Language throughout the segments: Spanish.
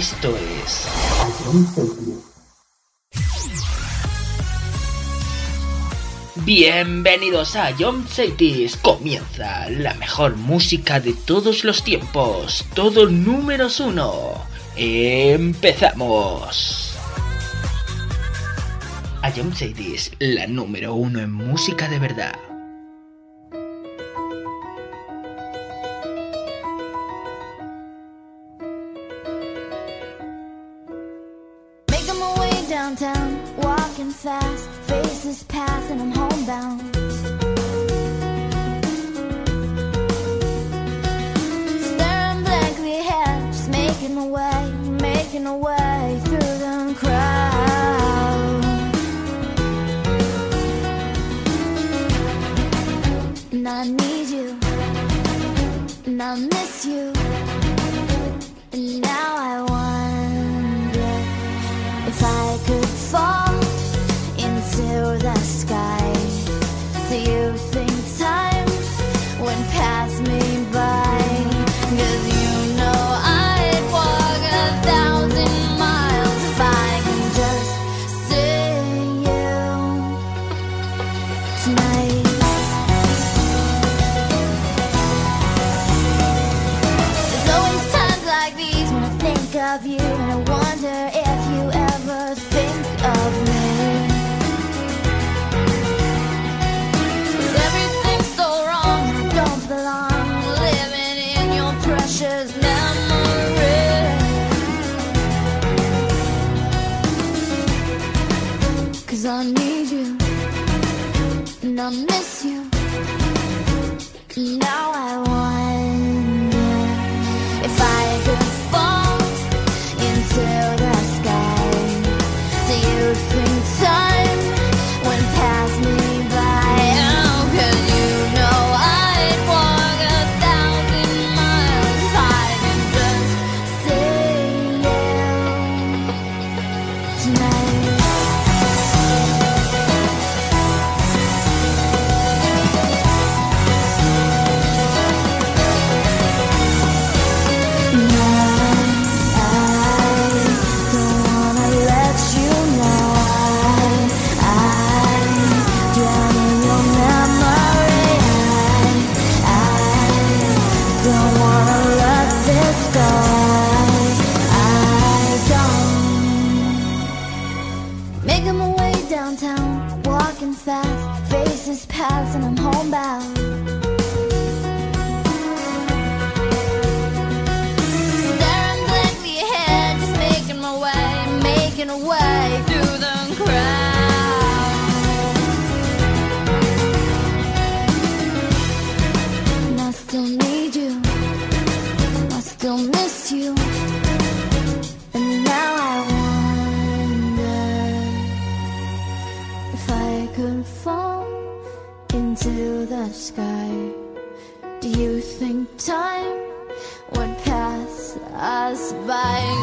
Esto es... Bienvenidos a John Cities. Comienza la mejor música de todos los tiempos. Todo números uno. Empezamos. A John Cities, la número uno en música de verdad. just passed and I'm homebound. Staring blankly ahead, just making my way, making my way through the crowd. And I need you, and I miss you. I'm Bye.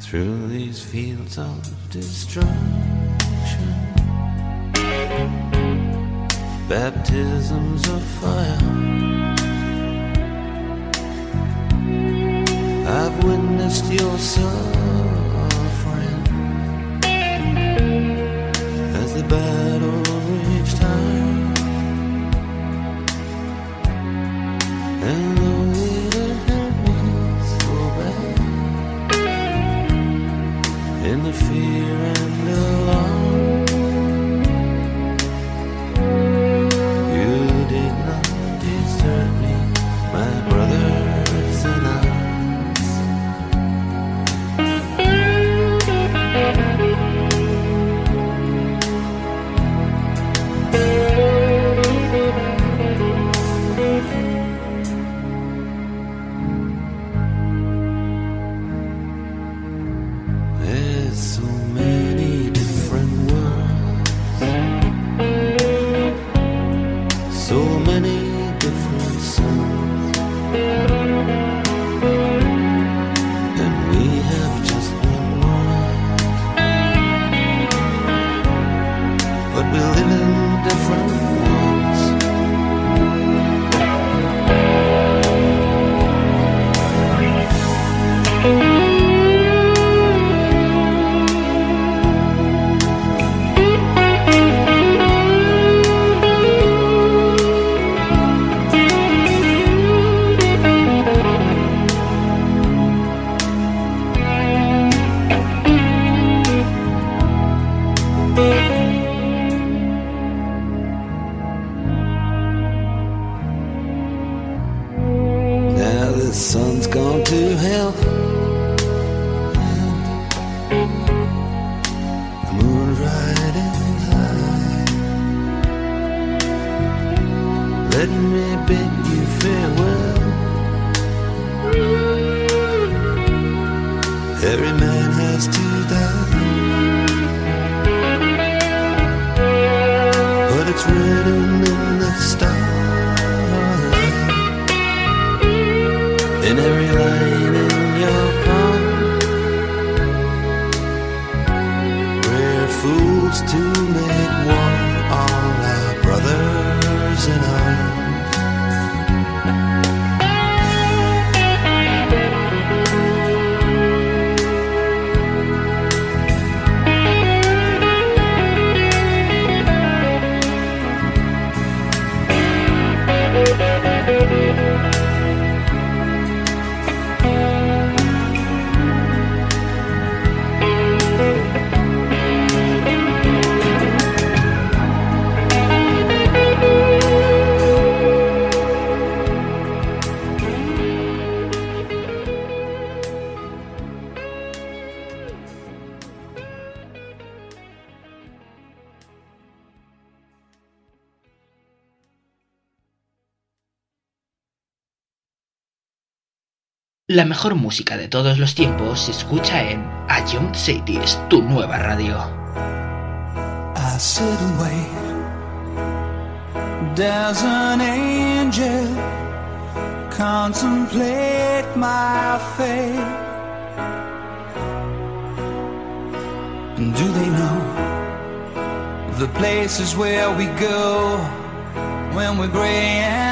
Through these fields of destruction, baptisms of fire. I've witnessed your suffering La mejor música de todos los tiempos se escucha en A Young Cities, tu nueva radio. I sit and wait. Does an angel contemplate my fate? And do they know the places where we go when we're gray and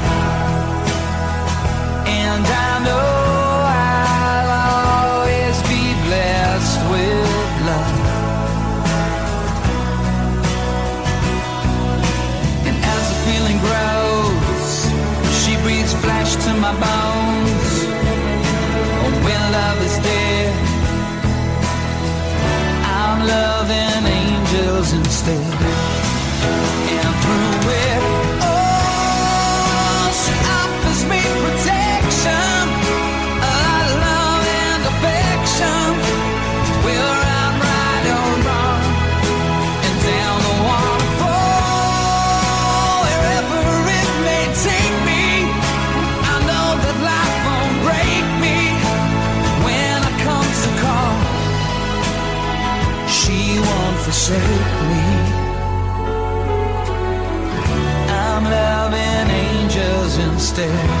angels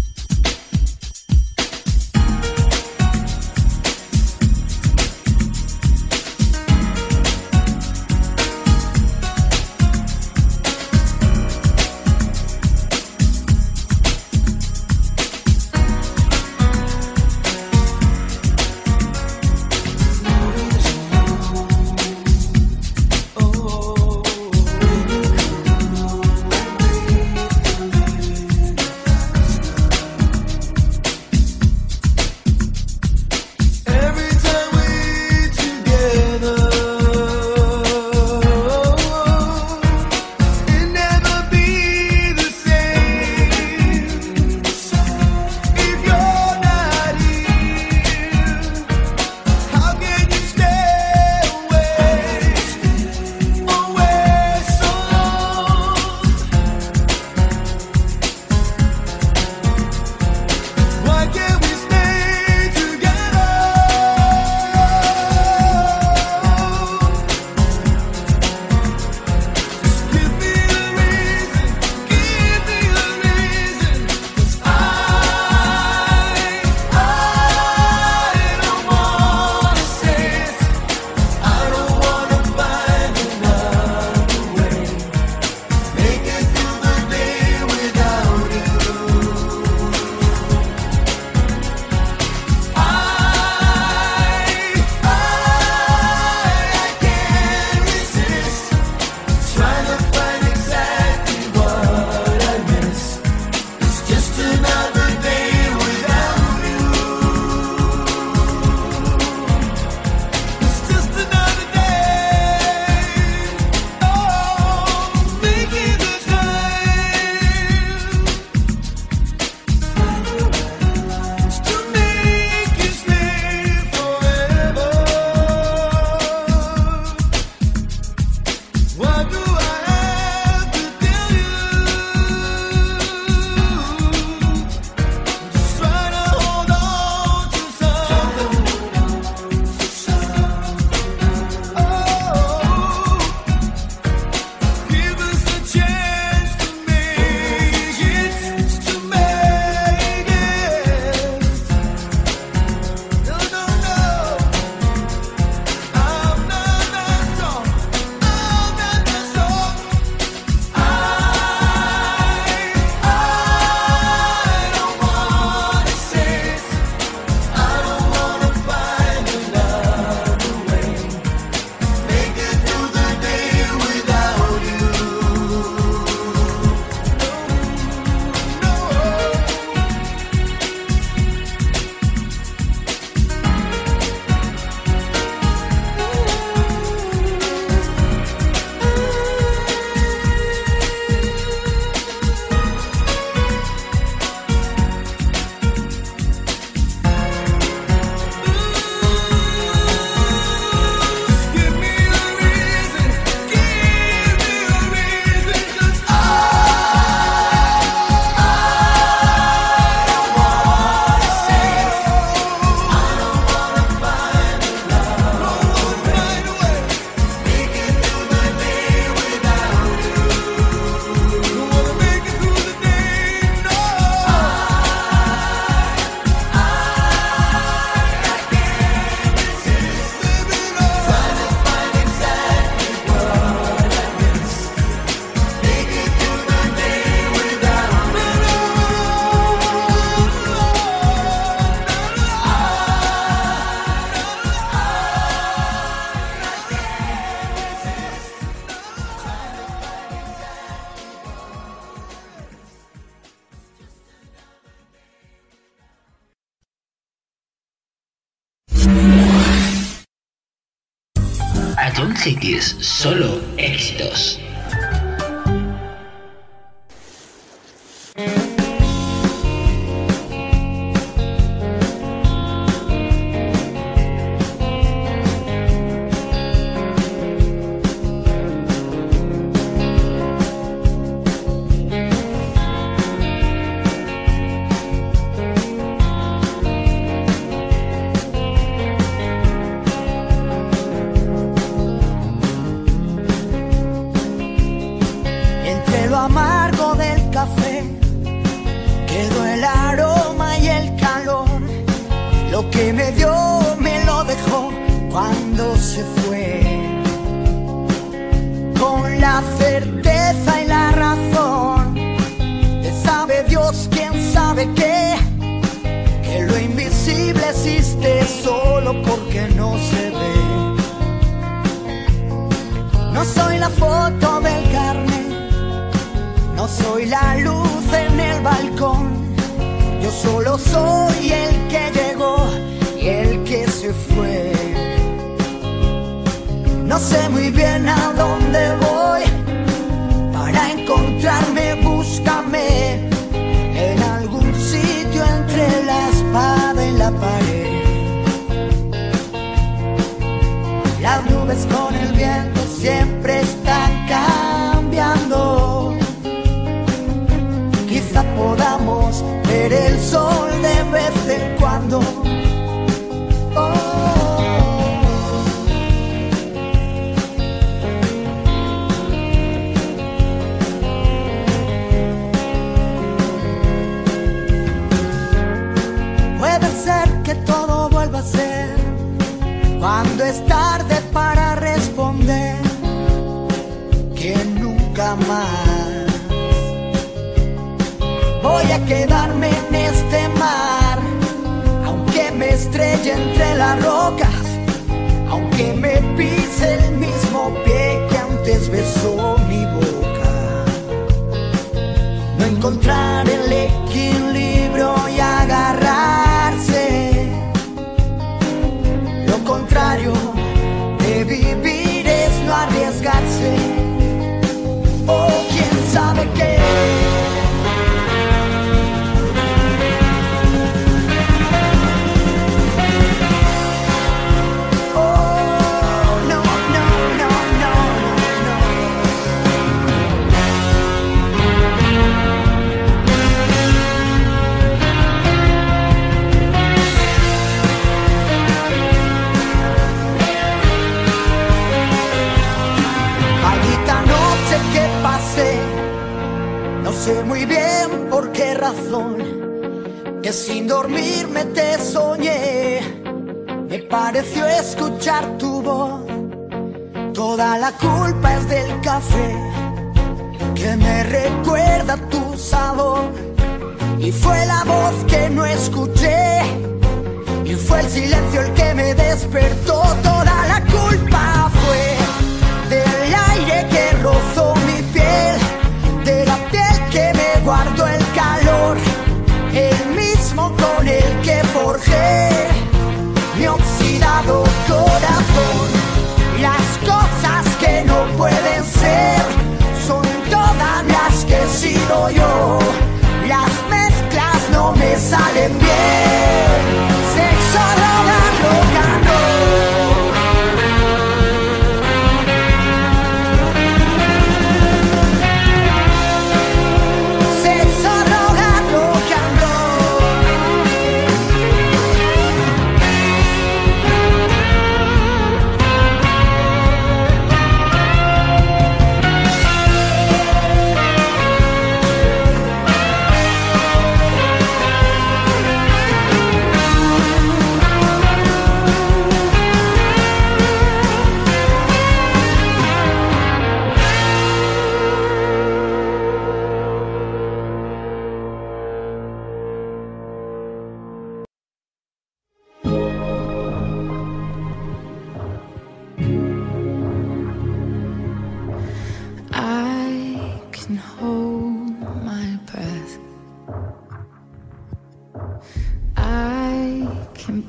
Solo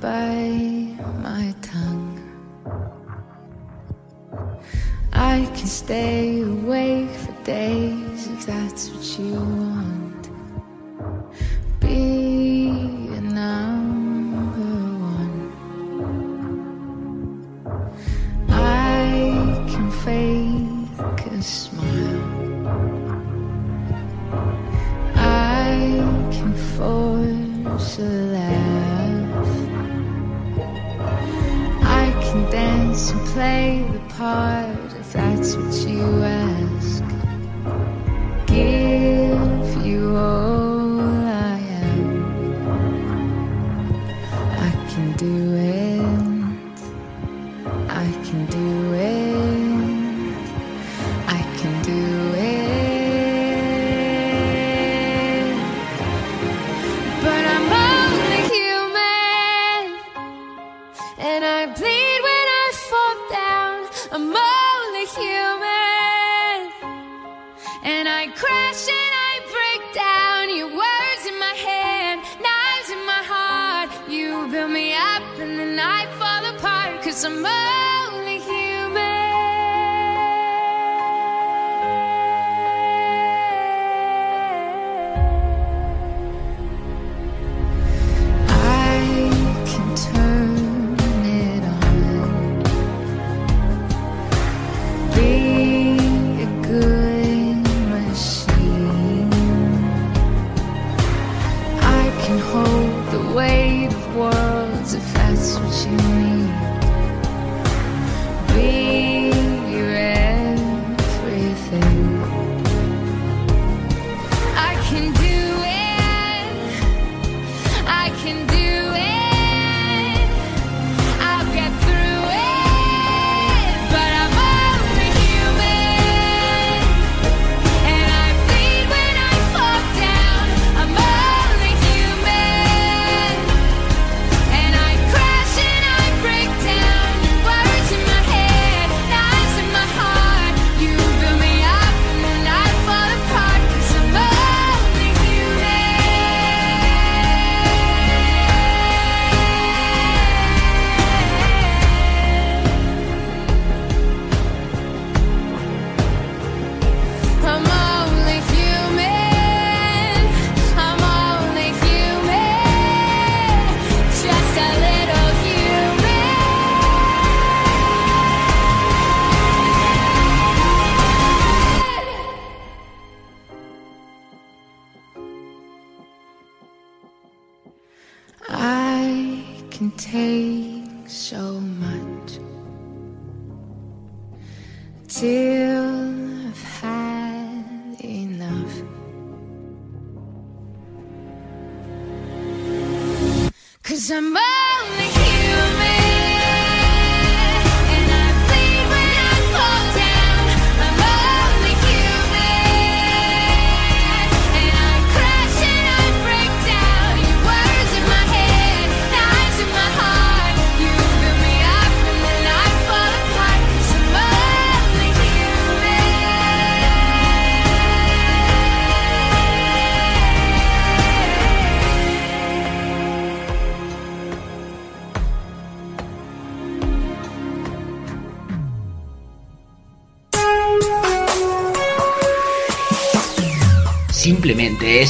by my tongue. I can stay awake for days if that's what you want.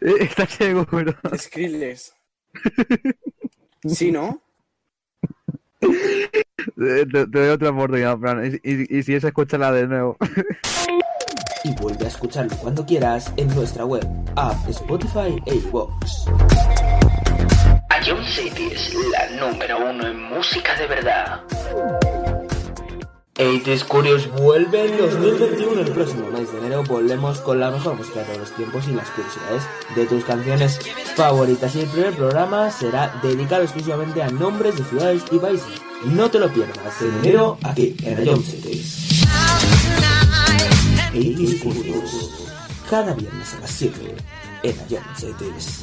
¿Estás seguro? Skrillex. ¿Sí, no? Te, te- te doy otra oportunidad, Fran. Y, y- y si es, escúchala de nuevo. Y vuelve a escucharlo cuando quieras en nuestra web, app, Spotify e iVoox. Ion City es la número uno en música de verdad. 80s Curious vuelve en 2021. El próximo mes de enero volvemos con la mejor música de todos los tiempos y las curiosidades de tus canciones favoritas. Y el primer programa será dedicado exclusivamente a nombres de ciudades y países. No te lo pierdas en enero aquí en Ion Cities. 80s Curious. Cada viernes a las 7 en Ion Cities.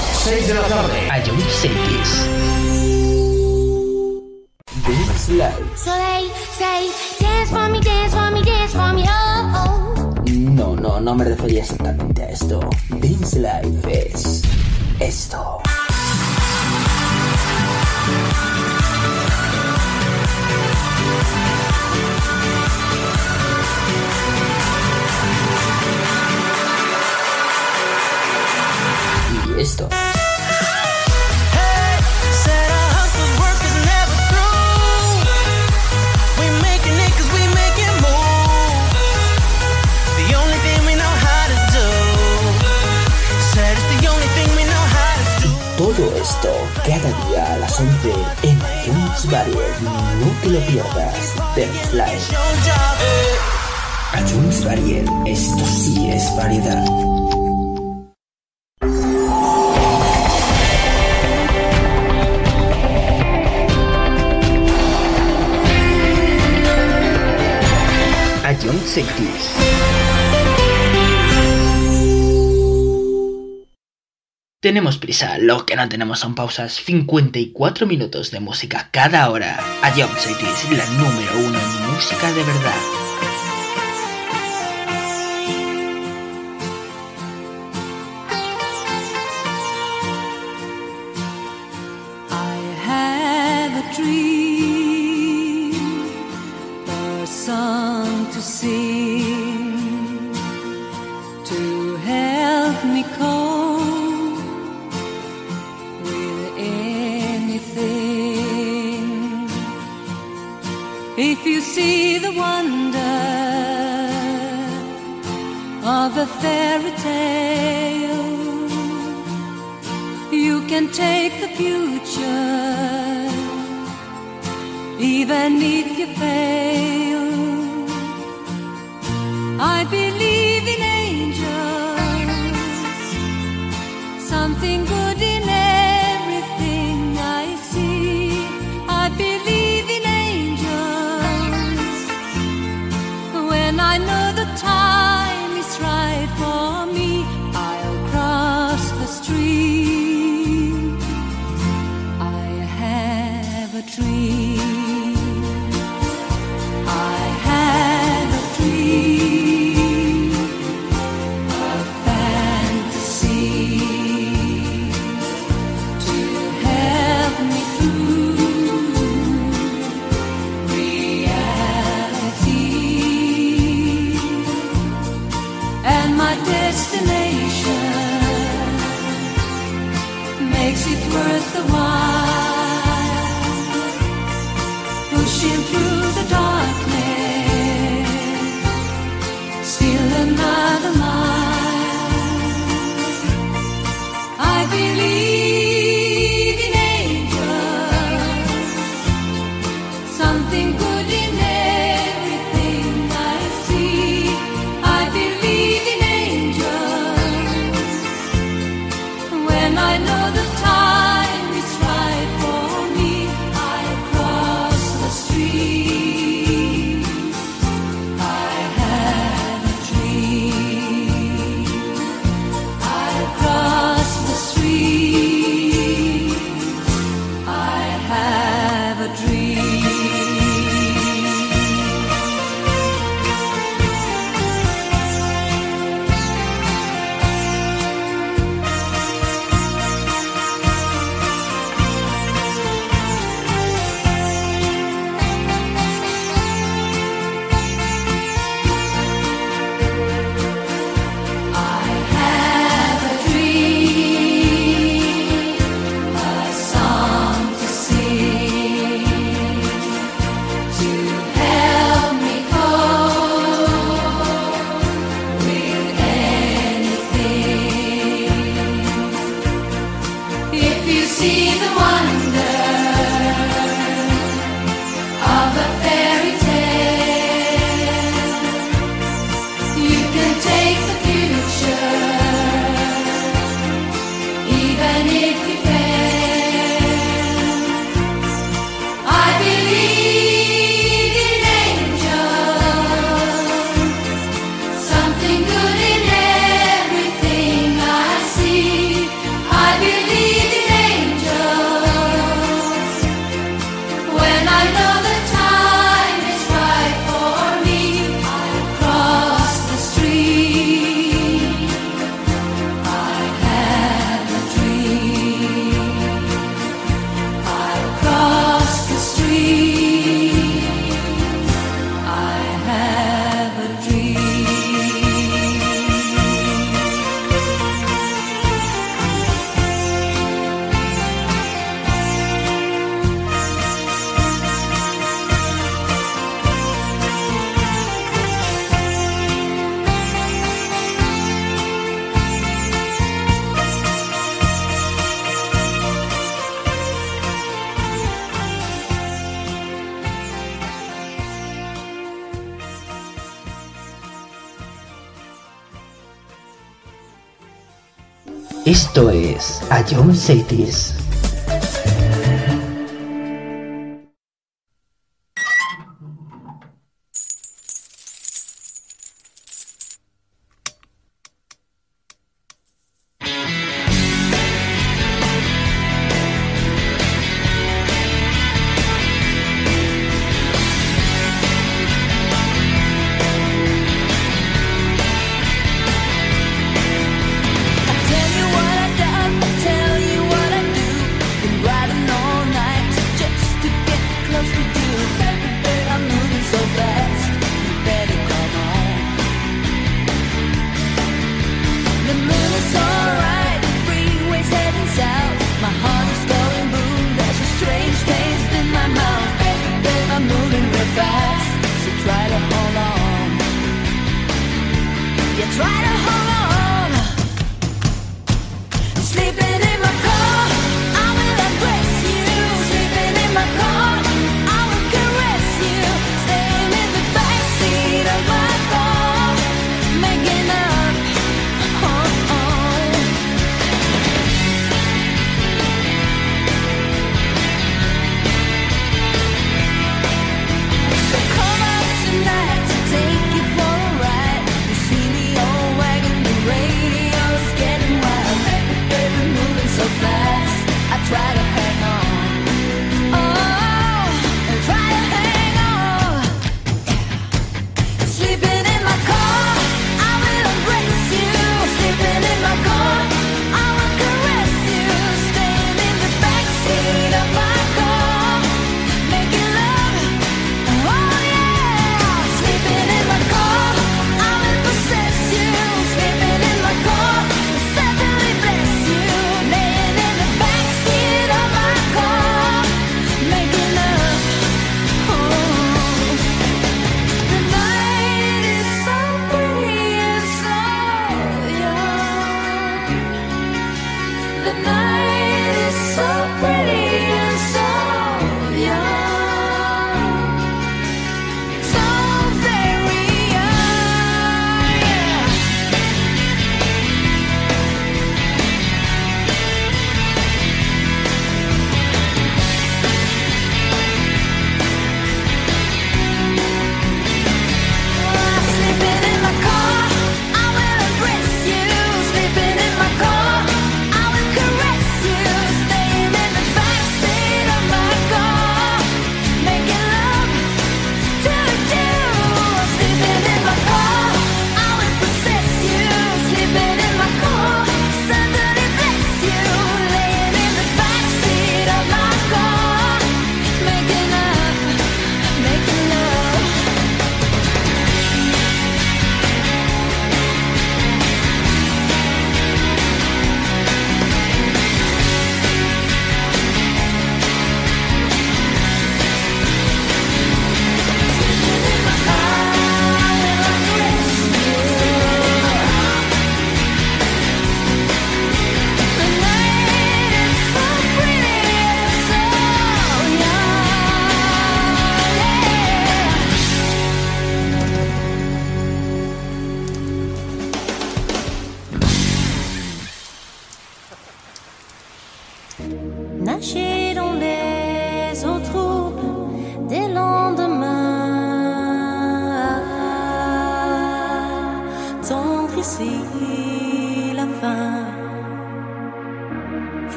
6 de la tarde. Ion Cities. This Live. So they say, dance for me, dance for me, dance for me, oh, oh. No, no, no me refería exactamente a esto. Dance Life es esto. Y esto. Todo esto cada día a las 11 en iTunes Varied. No te lo pierdas. Job. iTunes Varied. Esto sí es variedad. Cities. Tenemos prisa, lo que no tenemos son pausas. 54 minutos de música cada hora. Ion Cities, la número uno en música de verdad. Esto es John Cities.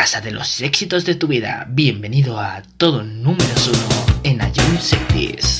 casa de los éxitos de tu vida. Bienvenido a todo número uno en Ayun Cities.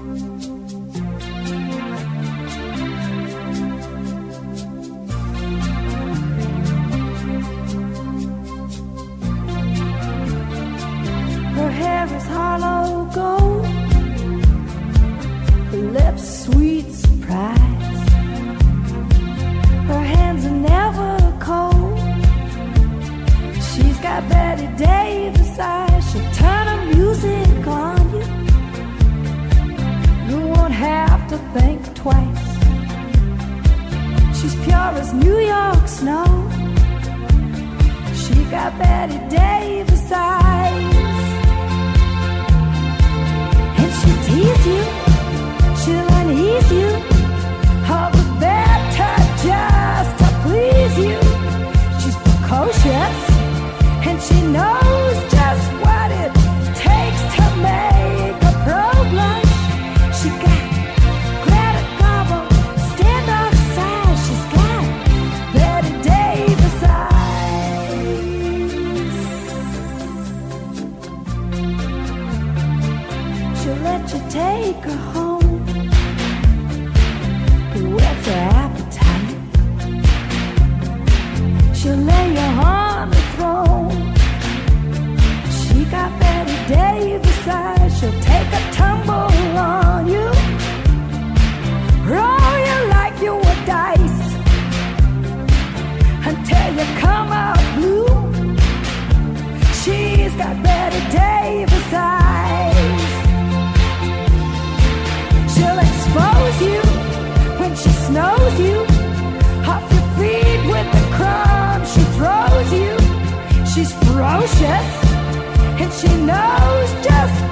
She's pure as New York snow. She got Betty Davis eyes. And she'll tease you, she'll unease you. Knows you off your feet with the crumbs she throws you. She's ferocious and she knows just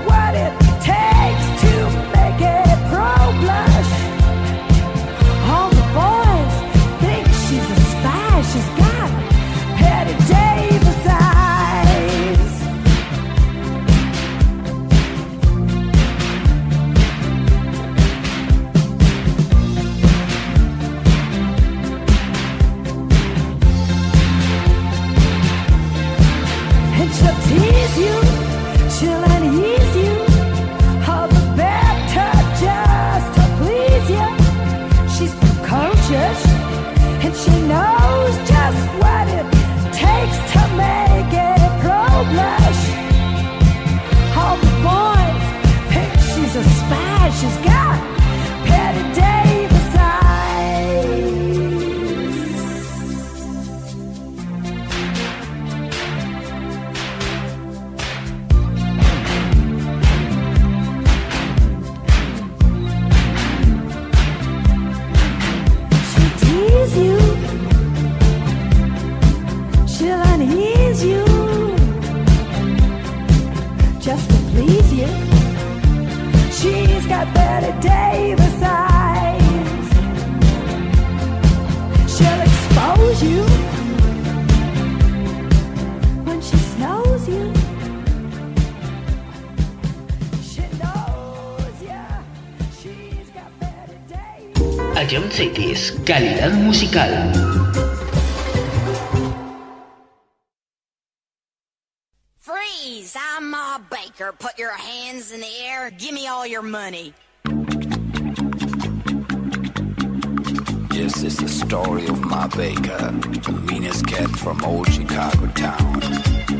es calidad musical. Freeze, I'm a Baker. Put your hands in the air. Give me all your money. This is the story of my Baker, the meanest cat from old Chicago town.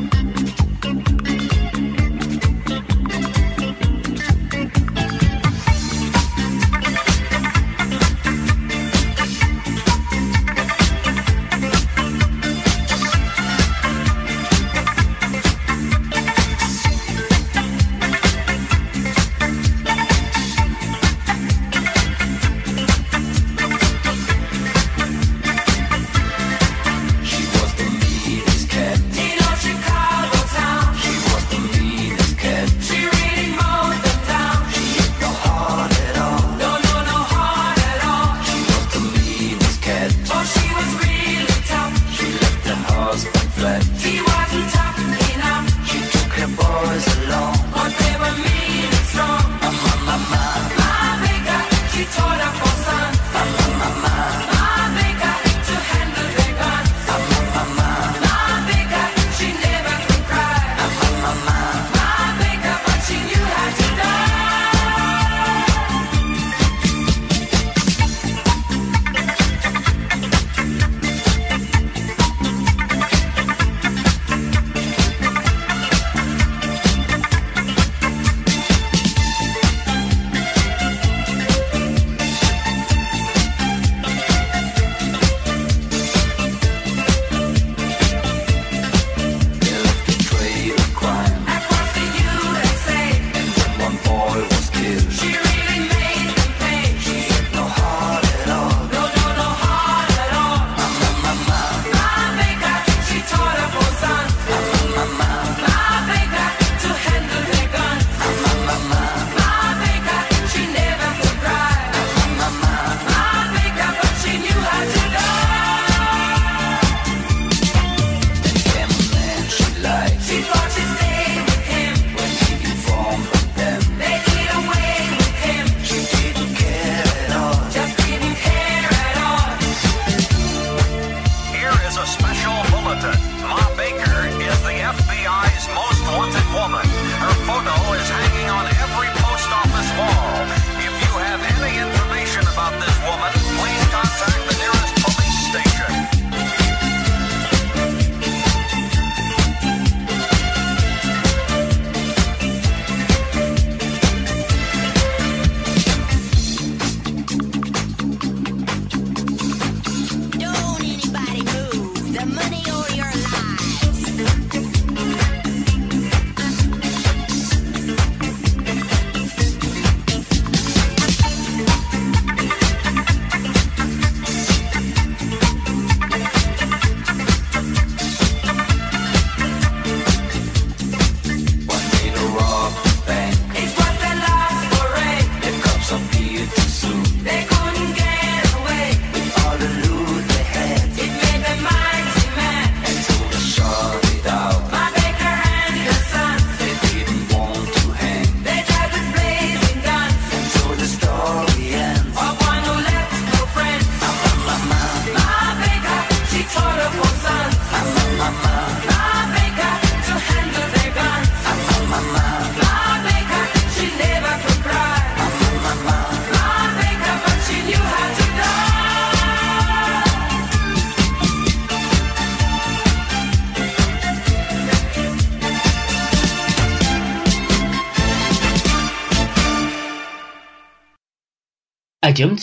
A John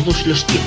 de todos los tiempos.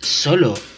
Solo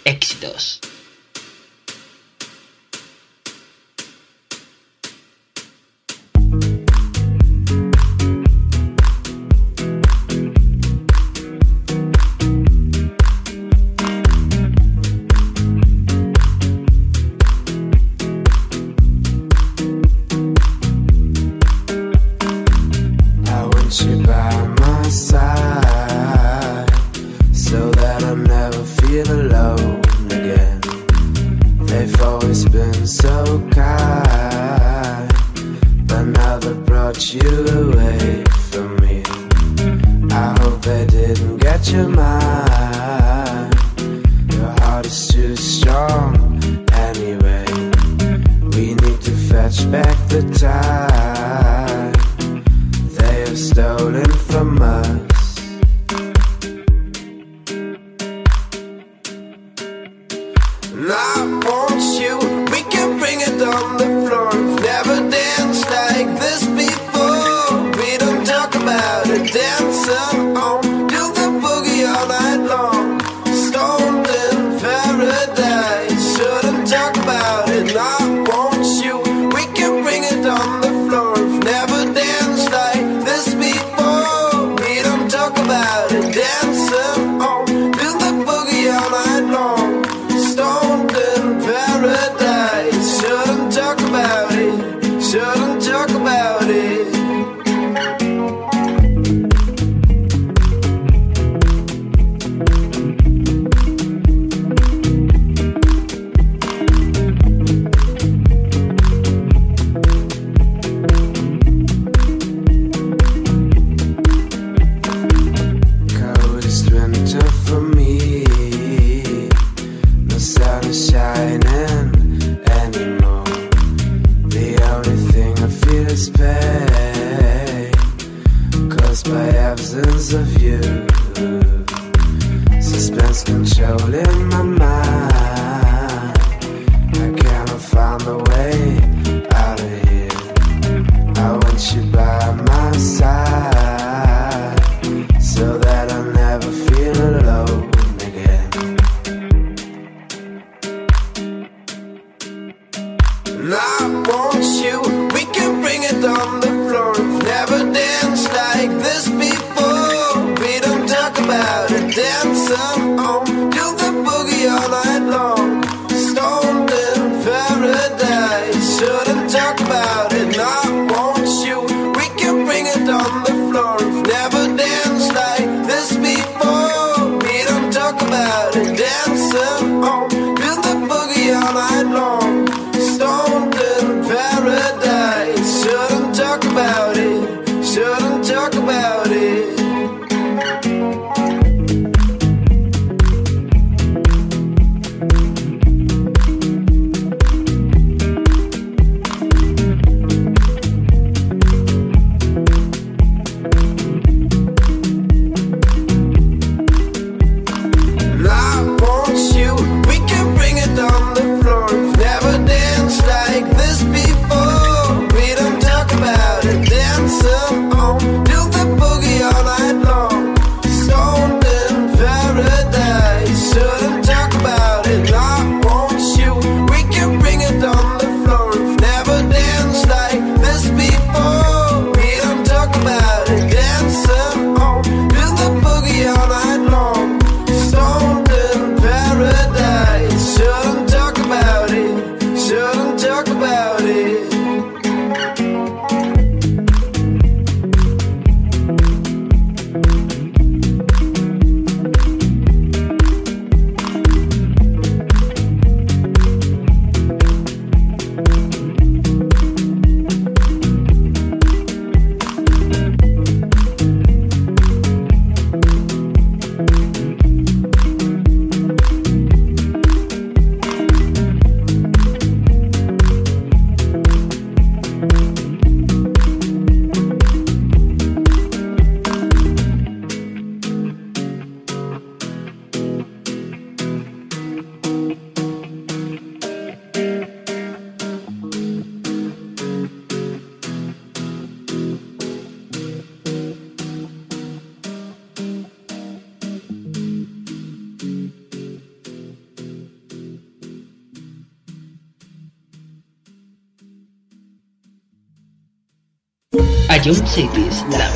Ion Cities, la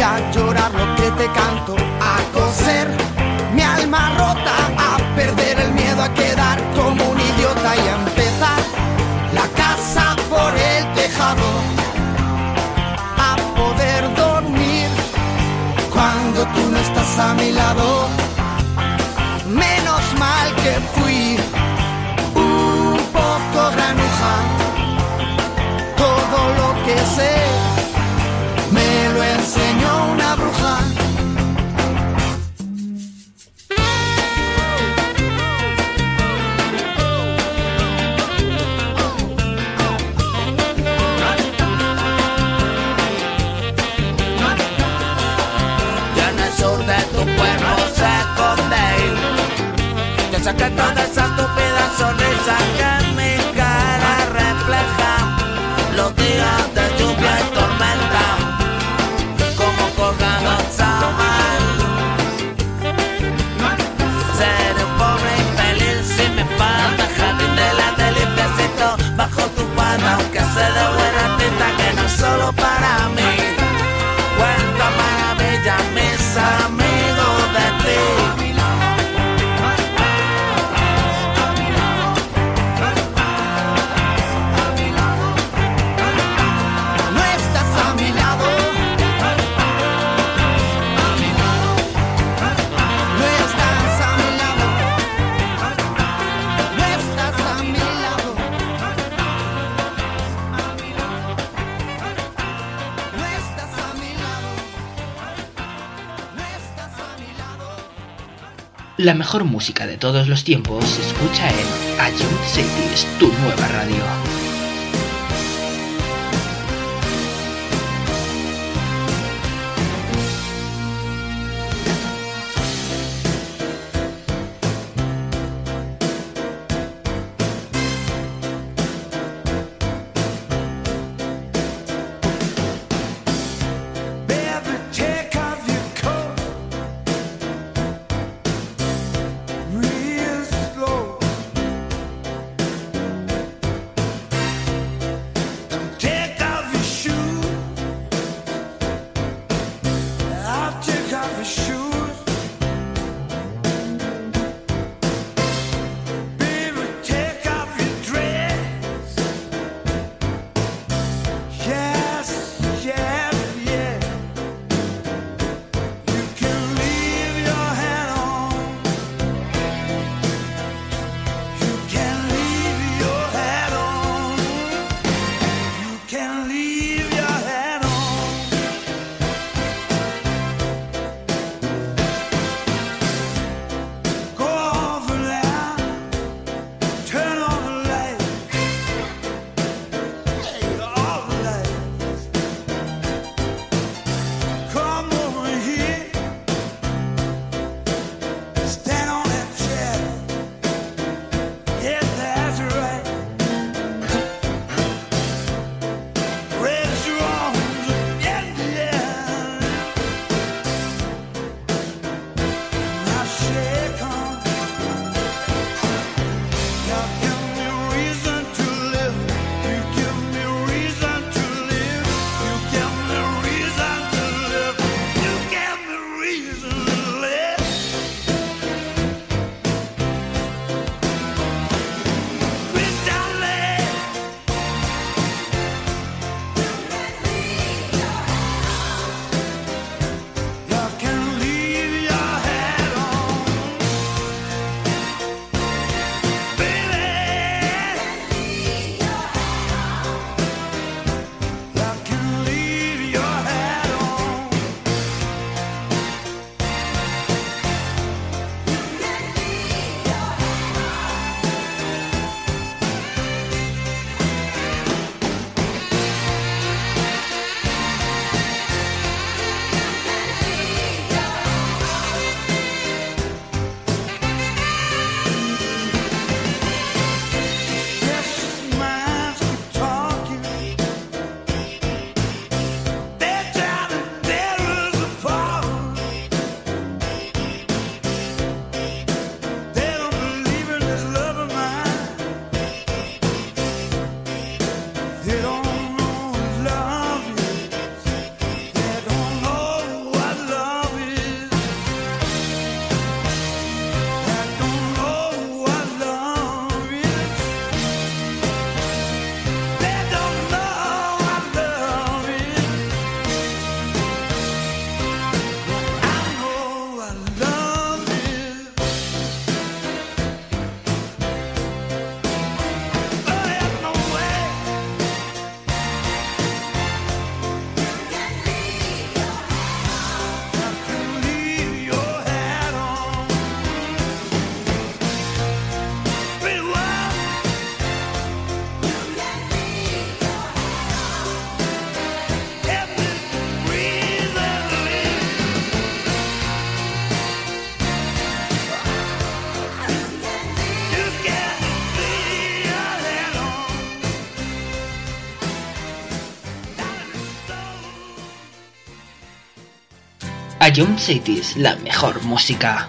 y a llorar lo que te canto, a coser mi alma rota, a perder el miedo a quedar como un idiota y a empezar la casa por el tejado, a poder dormir cuando tú no estás a mi lado. Menos mal que fui un poco granuja. Todo lo que sé una bruja. Y en el sur de tu pueblo se esconde Yo sé que toda esa estúpida sonrisa que en mi cara refleja Los días de para mí Cuenta maravilla mis La mejor música de todos los tiempos se escucha en Ayun Cities, tu nueva radio. Ion City la mejor música.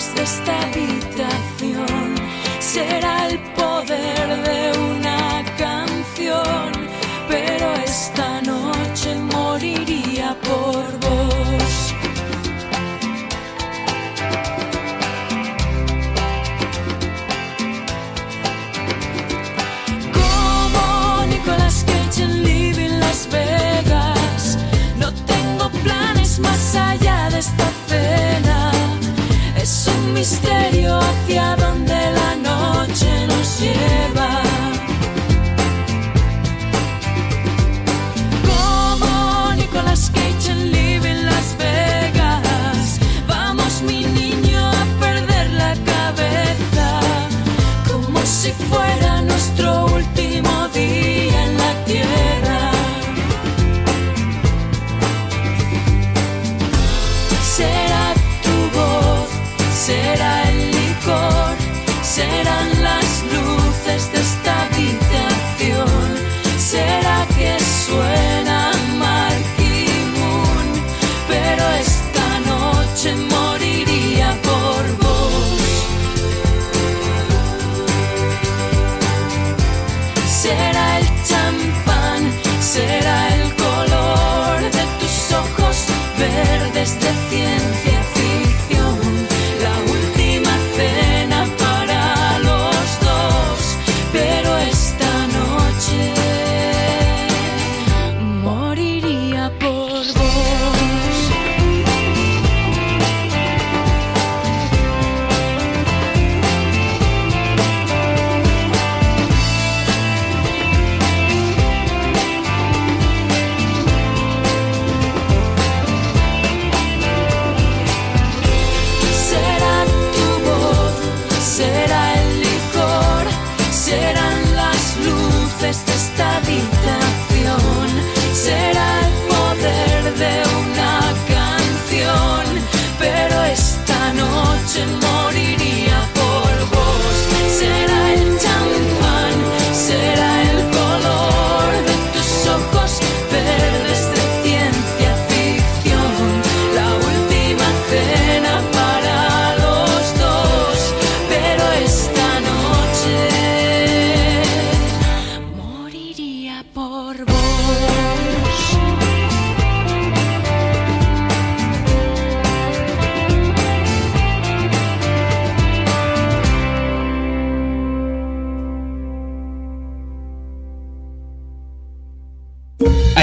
the está viva.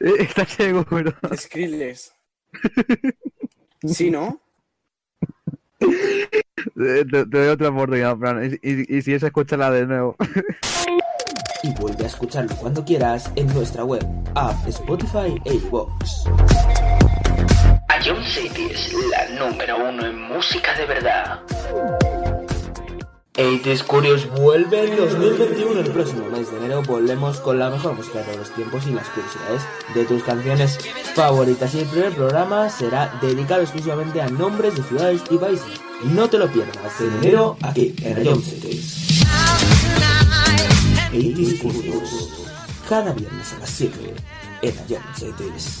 ¿Estás seguro? Skrillex. Sí, ¿no? Te, te doy otra oportunidad, Fran. Y, y- y si es, escúchala de nuevo. Y vuelve a escucharlo cuando quieras en nuestra web, app, Spotify e iVoox. Ion City es la número uno en música de verdad. 80s Curious vuelve en 2021. El próximo mes de enero volvemos con la mejor música de los tiempos y las curiosidades de tus canciones favoritas. Y el primer programa será dedicado exclusivamente a nombres de ciudades y países. No te lo pierdas. En enero, aquí, en Cities. 80s Curious. Cada viernes a las 7 en Cities.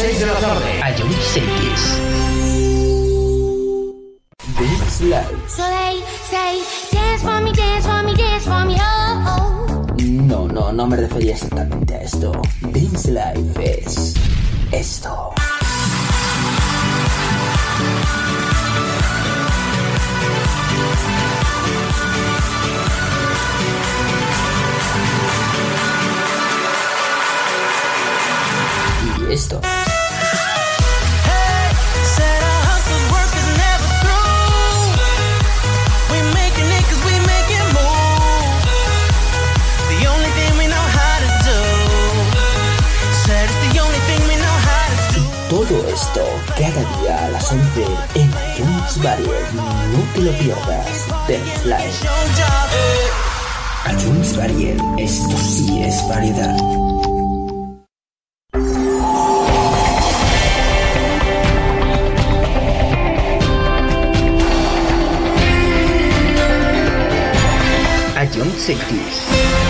6 de la tarde. Ion Cities. Dance Live. So they say, dance for me, dance for me, dance for me, oh, oh. No, no, no me refería exactamente a esto. Dance Life es esto. Y esto. Esto cada día a las 11 en Jones Barrier. No te lo pierdas. Dance Live. A Jones Barrier, esto sí es variedad. Ion Cities.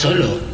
Solo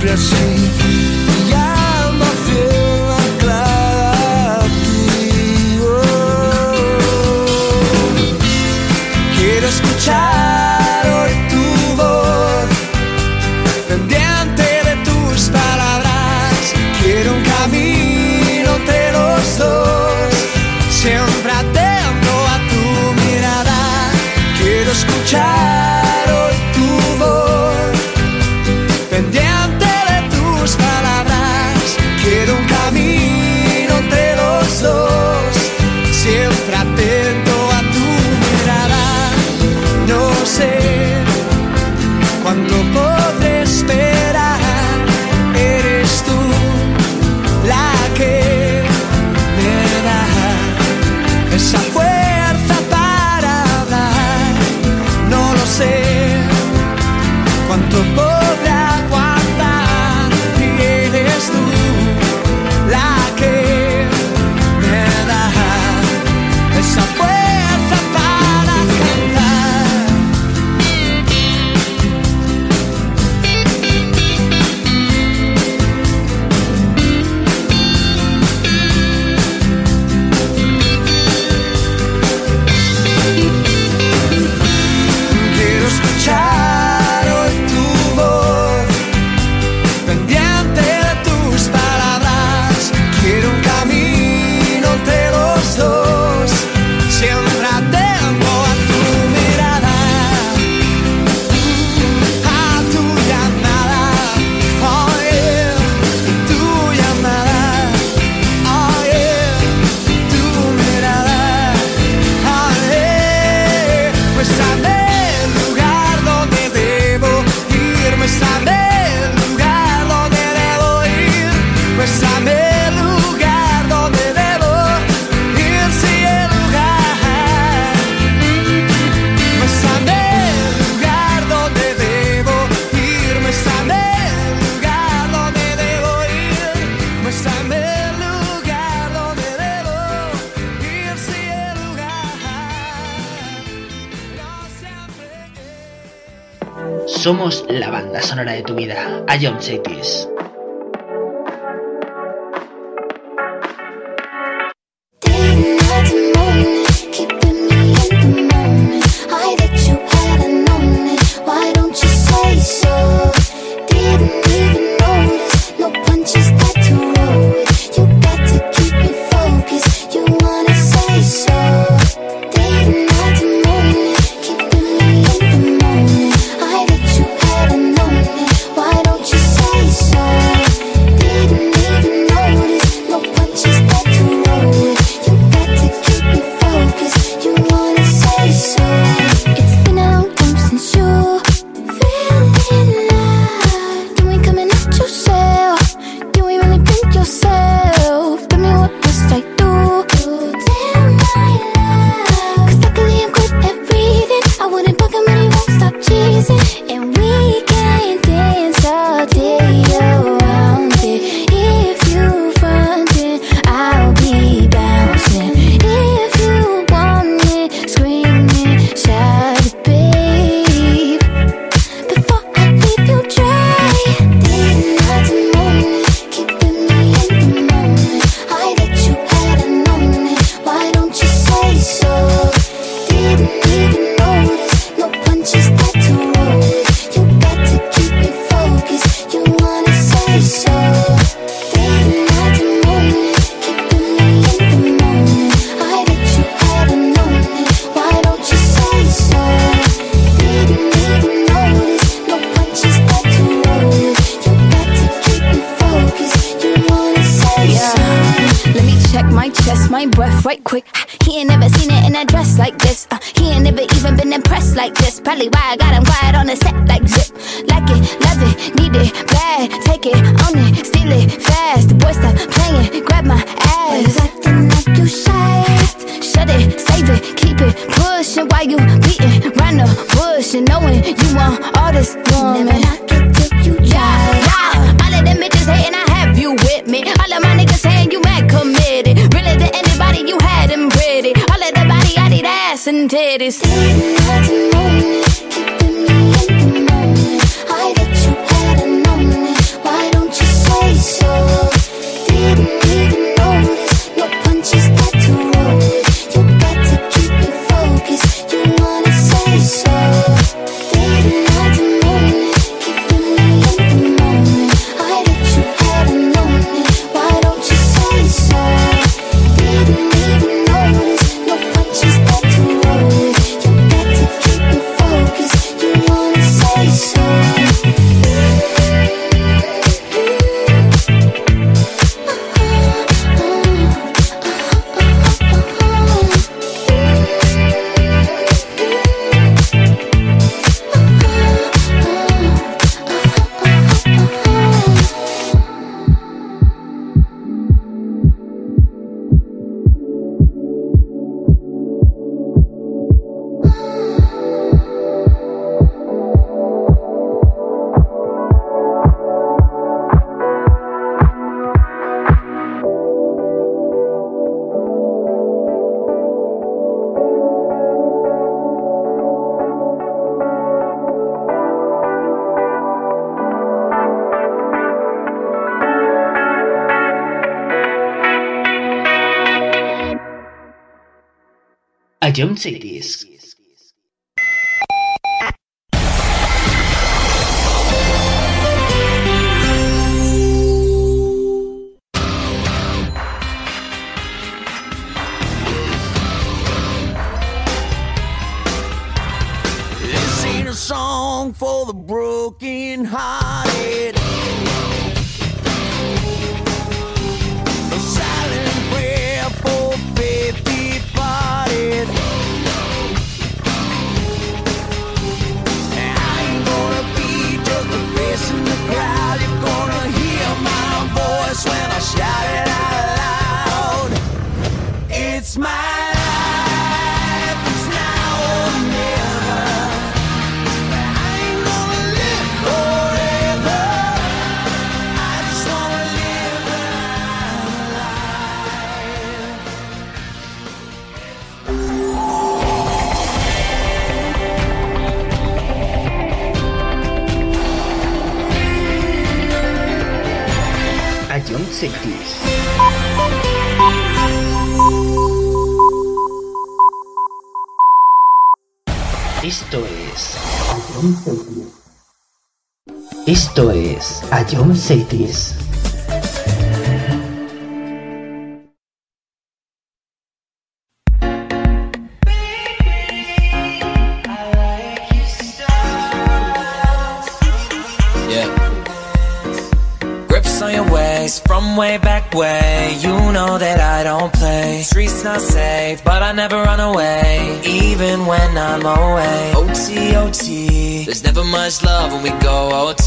expressing Somos la banda sonora de tu vida. Ion Cities. A John Cities. This Esto es. Cities. On your waist from way back way. You know that I don't play. Streets not safe, but I never run away, even when I'm away. OT, OT. There's never much love when we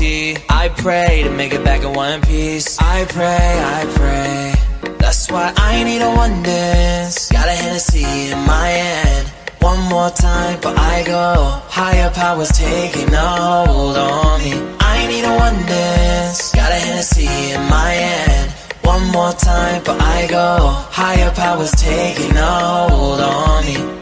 I pray to make it back in one piece. I pray, I pray. That's why I need a one dance. Got a Hennessy in my hand. One more time, but I go. Higher powers taking a hold on me. I need a one dance. Got a Hennessy in my hand. One more time, but I go. Higher powers taking a hold on me.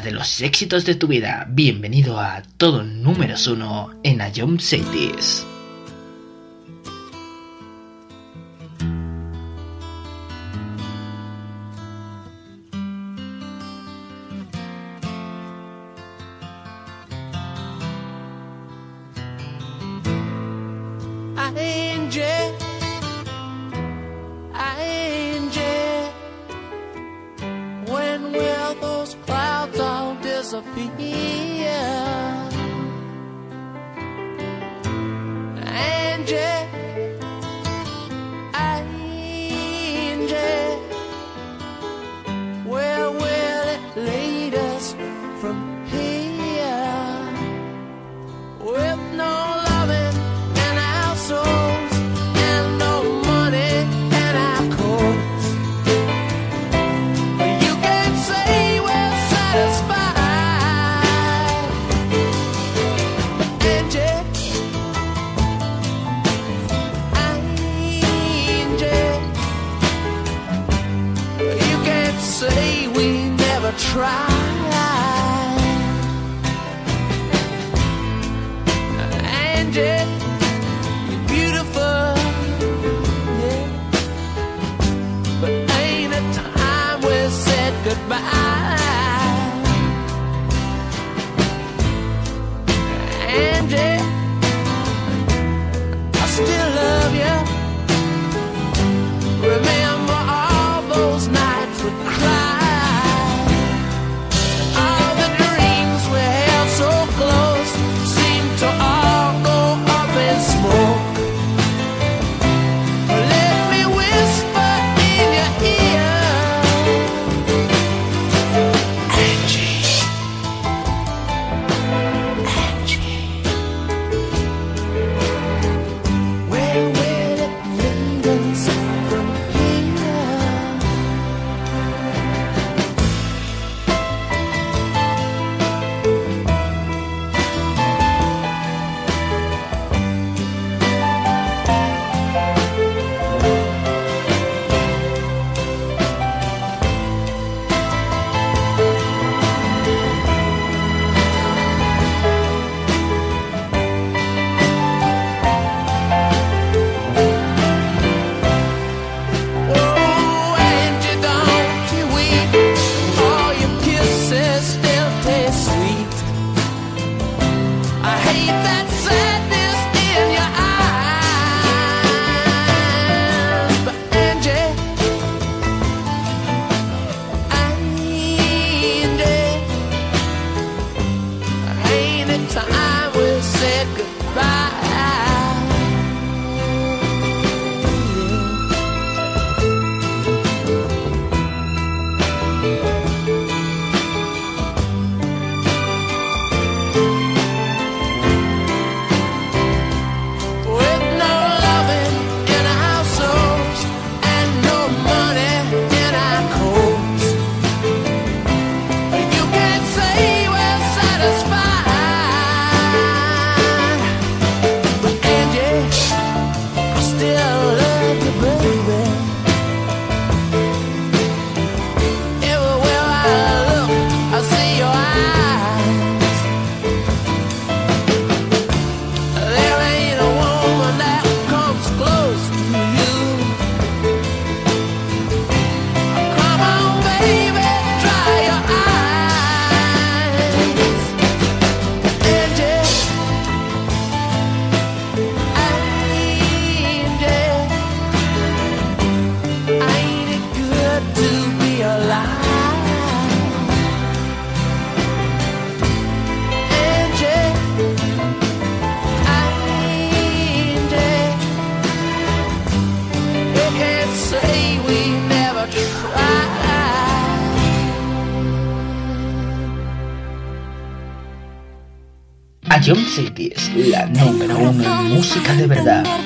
de los éxitos de tu vida. Bienvenido a todo número uno en Ayom Cities. de verdad.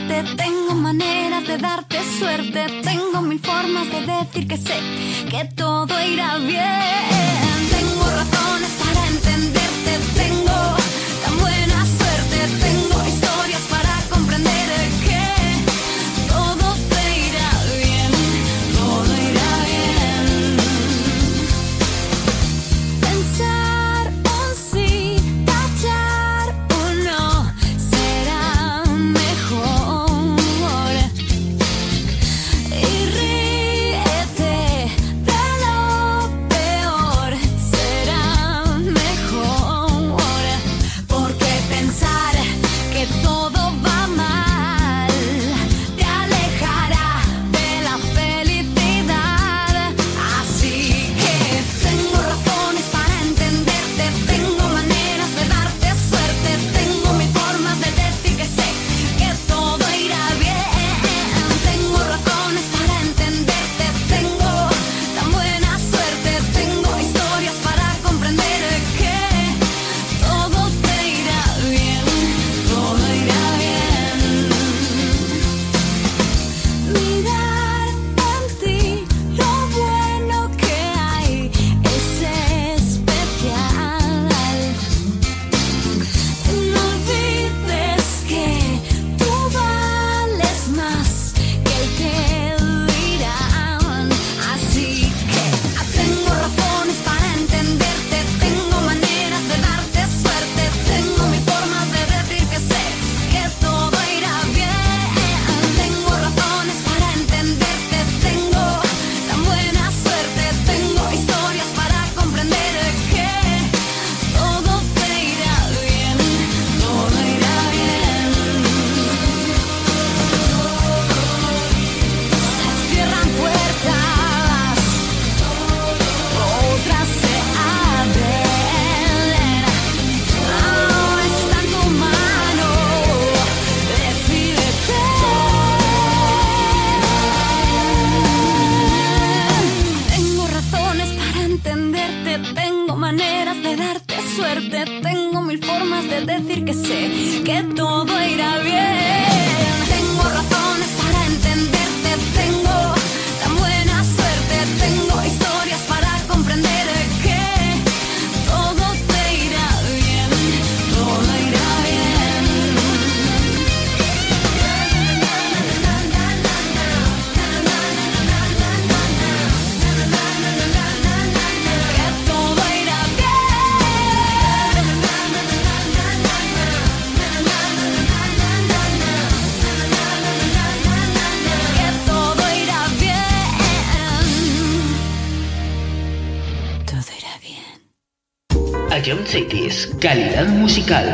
Musical.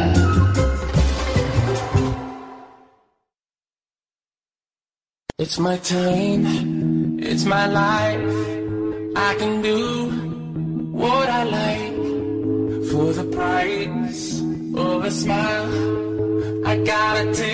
It's my time, it's my life. I can do what I like for the price of a smile. I gotta take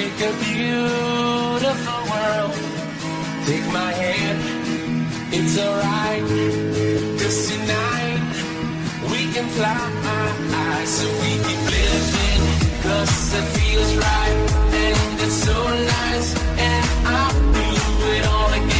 Make a beautiful world. Take my hand, it's alright. Cause tonight we can fly. So we keep living, cause it feels right. And it's so nice. And I'll do it all again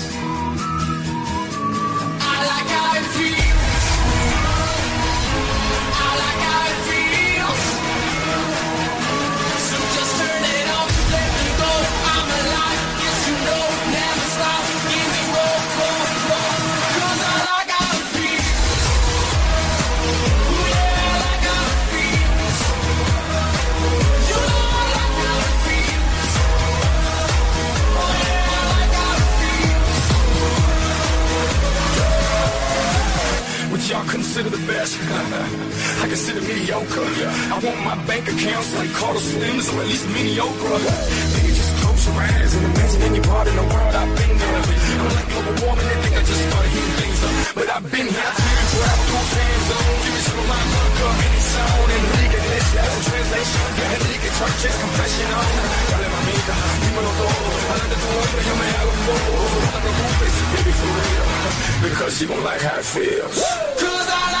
Consider the best? I consider mediocre. I want my bank accounts like Carter Slims or at least mediocre. Nigga, just close your eyes and imagine any part in the world I've been there. I'm like global warming, they think I just started heating things up. But I've been here, I've been travel through time zones. Give me some of my America, any sound. Enrique Iglesias, in translation. Yeah, Enrique Churches, confession on. Dale mamita, dímelo todo. Adelante tu hombre, yo me hago un bobo. Te preocupes, baby, for real. Because you gon' like how it feels. Cause I like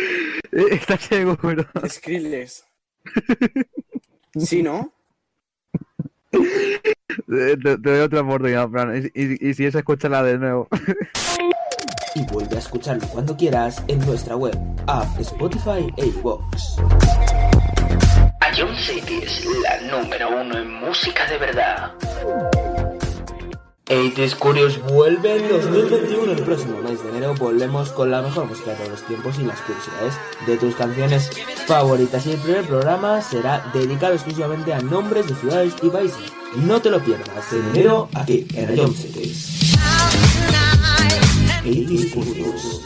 ¿Estás seguro? Skrillex. ¿Sí, no? Te, te doy otra oportunidad, Fran. Y, y- y si es, escúchala de nuevo. Y vuelve a escucharlo cuando quieras en nuestra web, app, Spotify e iVoox. Ion City es la número uno en música de verdad. 80s Curious vuelve en 2021. El próximo mes de enero volvemos con la mejor música de todos los tiempos y las curiosidades de tus canciones favoritas. Y el primer programa será dedicado exclusivamente a nombres de ciudades y países. No te lo pierdas en enero aquí en Ion Cities. 80s Curious.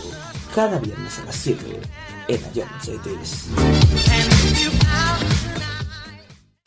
Cada viernes a las 7 en Cities.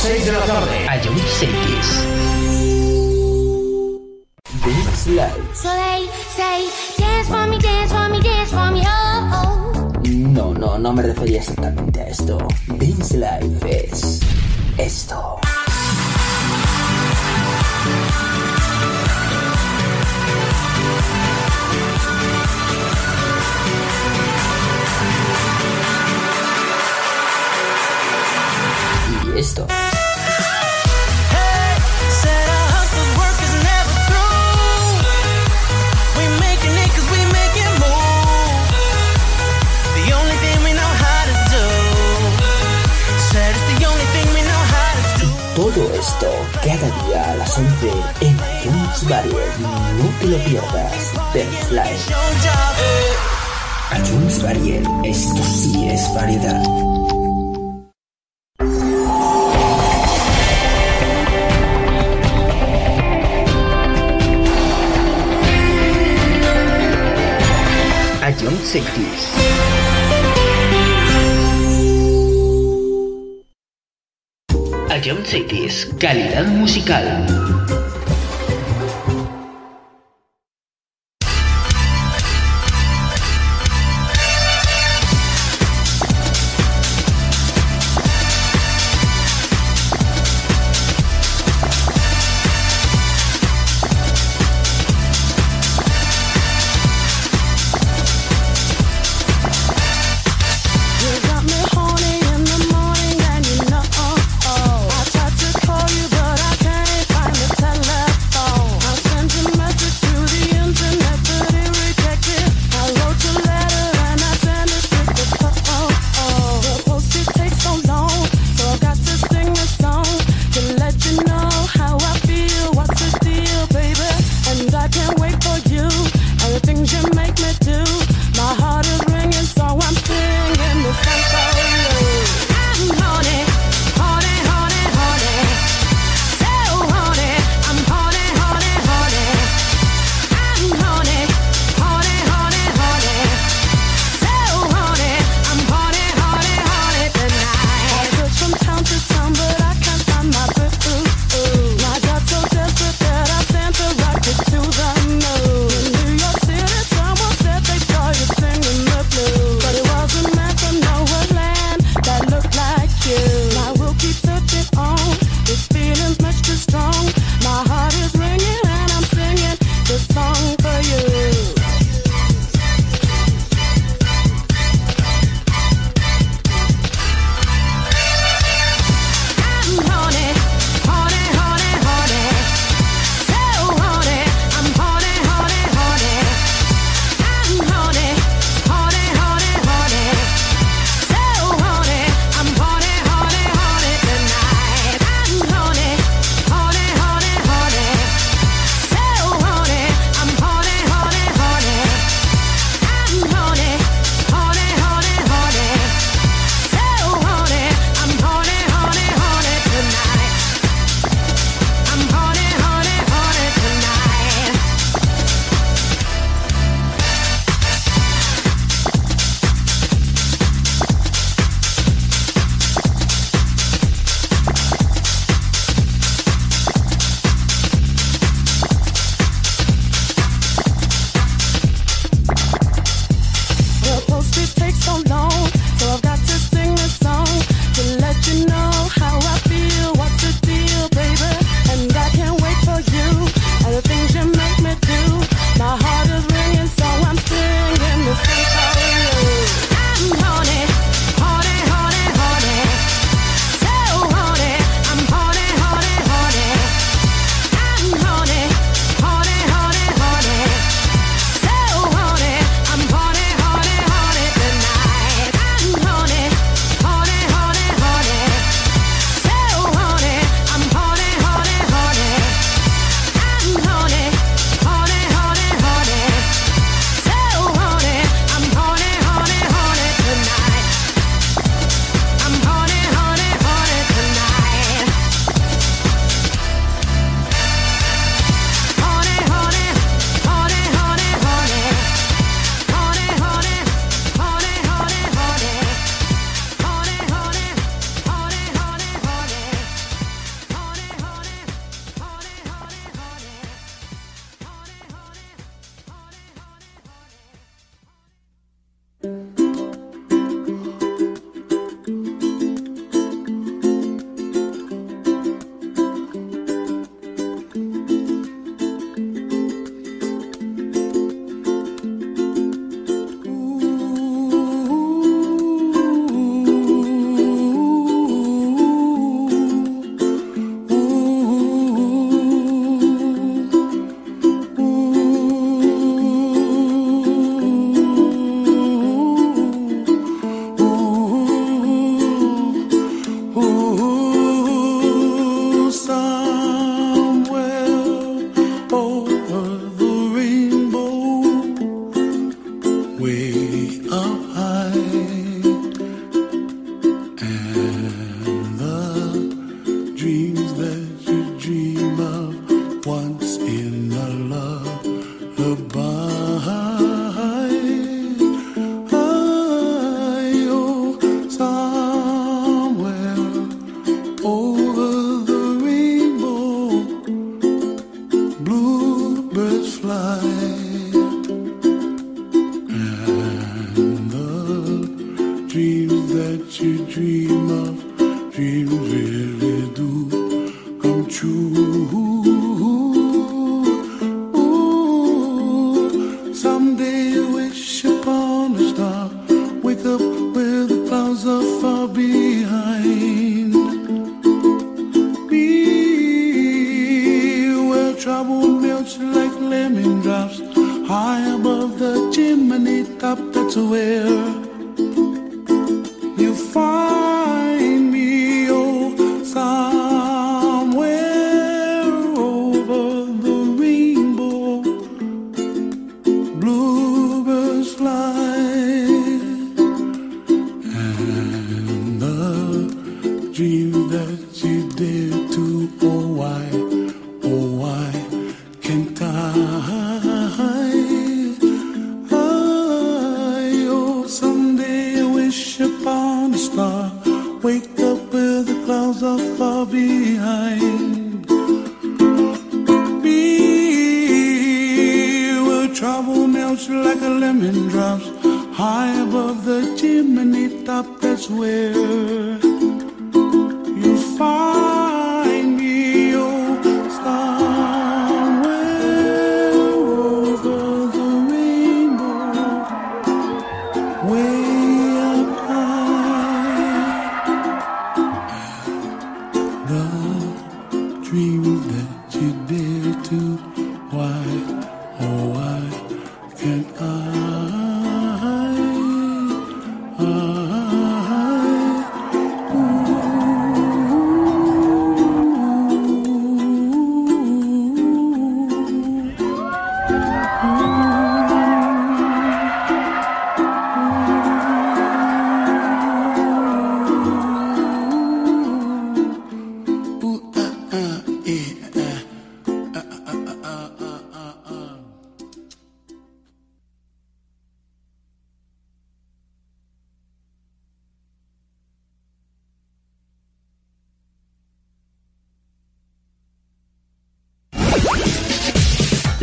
6 de la tarde. Ion Cities. Dance Live. So they say, dance for me, dance for me, dance for me, oh, oh. No, no, no me refería exactamente a esto. Dance Life es esto. Y esto. Todo esto cada día a las 11 en iTunes Barrier. No te lo pierdas. Your job. iTunes Barrier. Esto sí es variedad. Ion Cities. Ion Cities, calidad musical.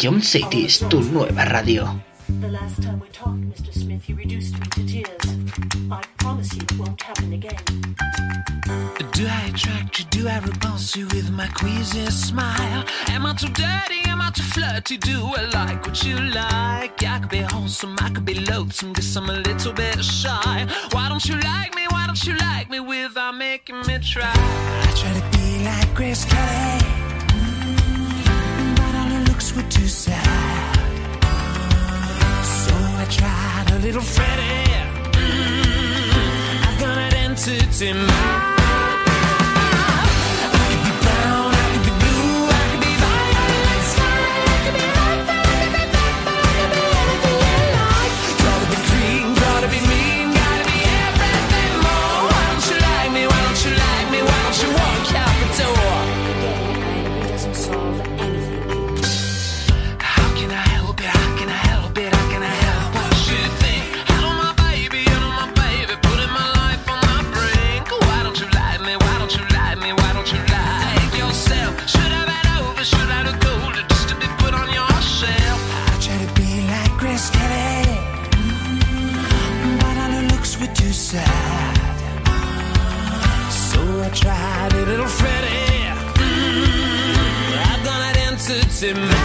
Ion City es tu nueva radio. Do I attract you? Do I repulse you with my queasy smile? Am I too dirty? Am I too flirty? Do I like what you like? I could be wholesome, I could be loathsome, guess I'm a little bit shy. Why don't you like me? Why don't you like me without making me try? I try to little Freddy. Mm. I've got an entity mind. in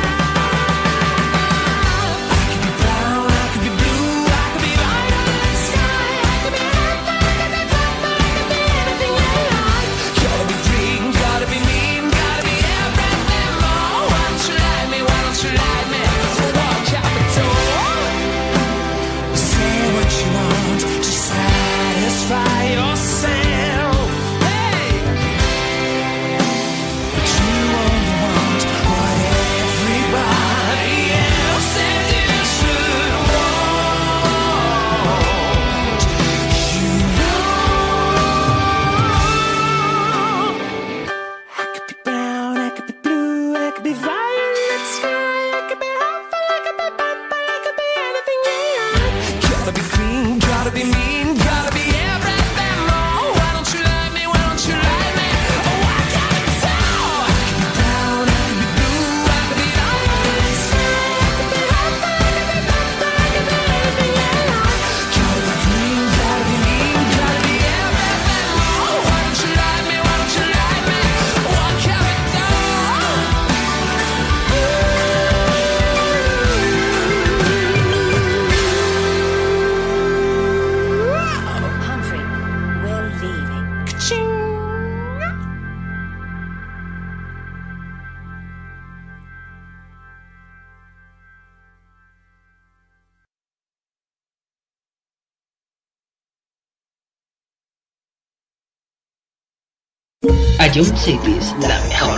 Ion Cities, la mejor.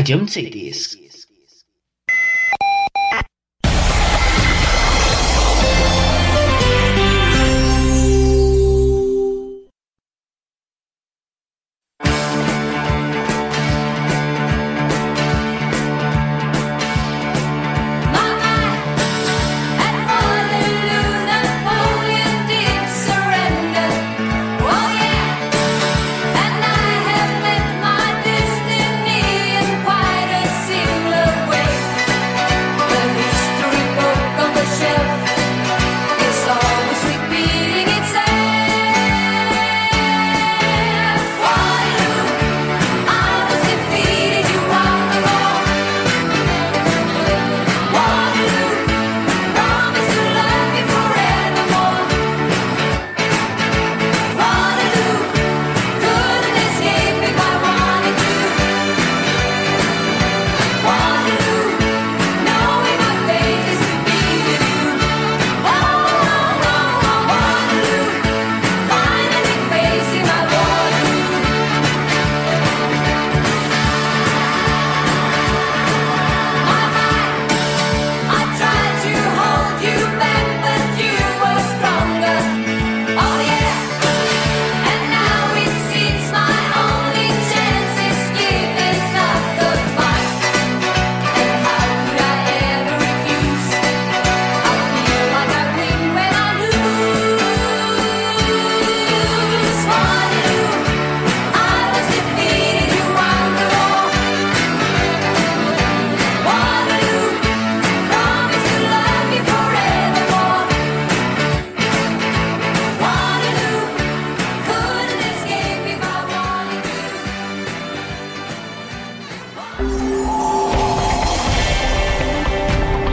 A John Cities.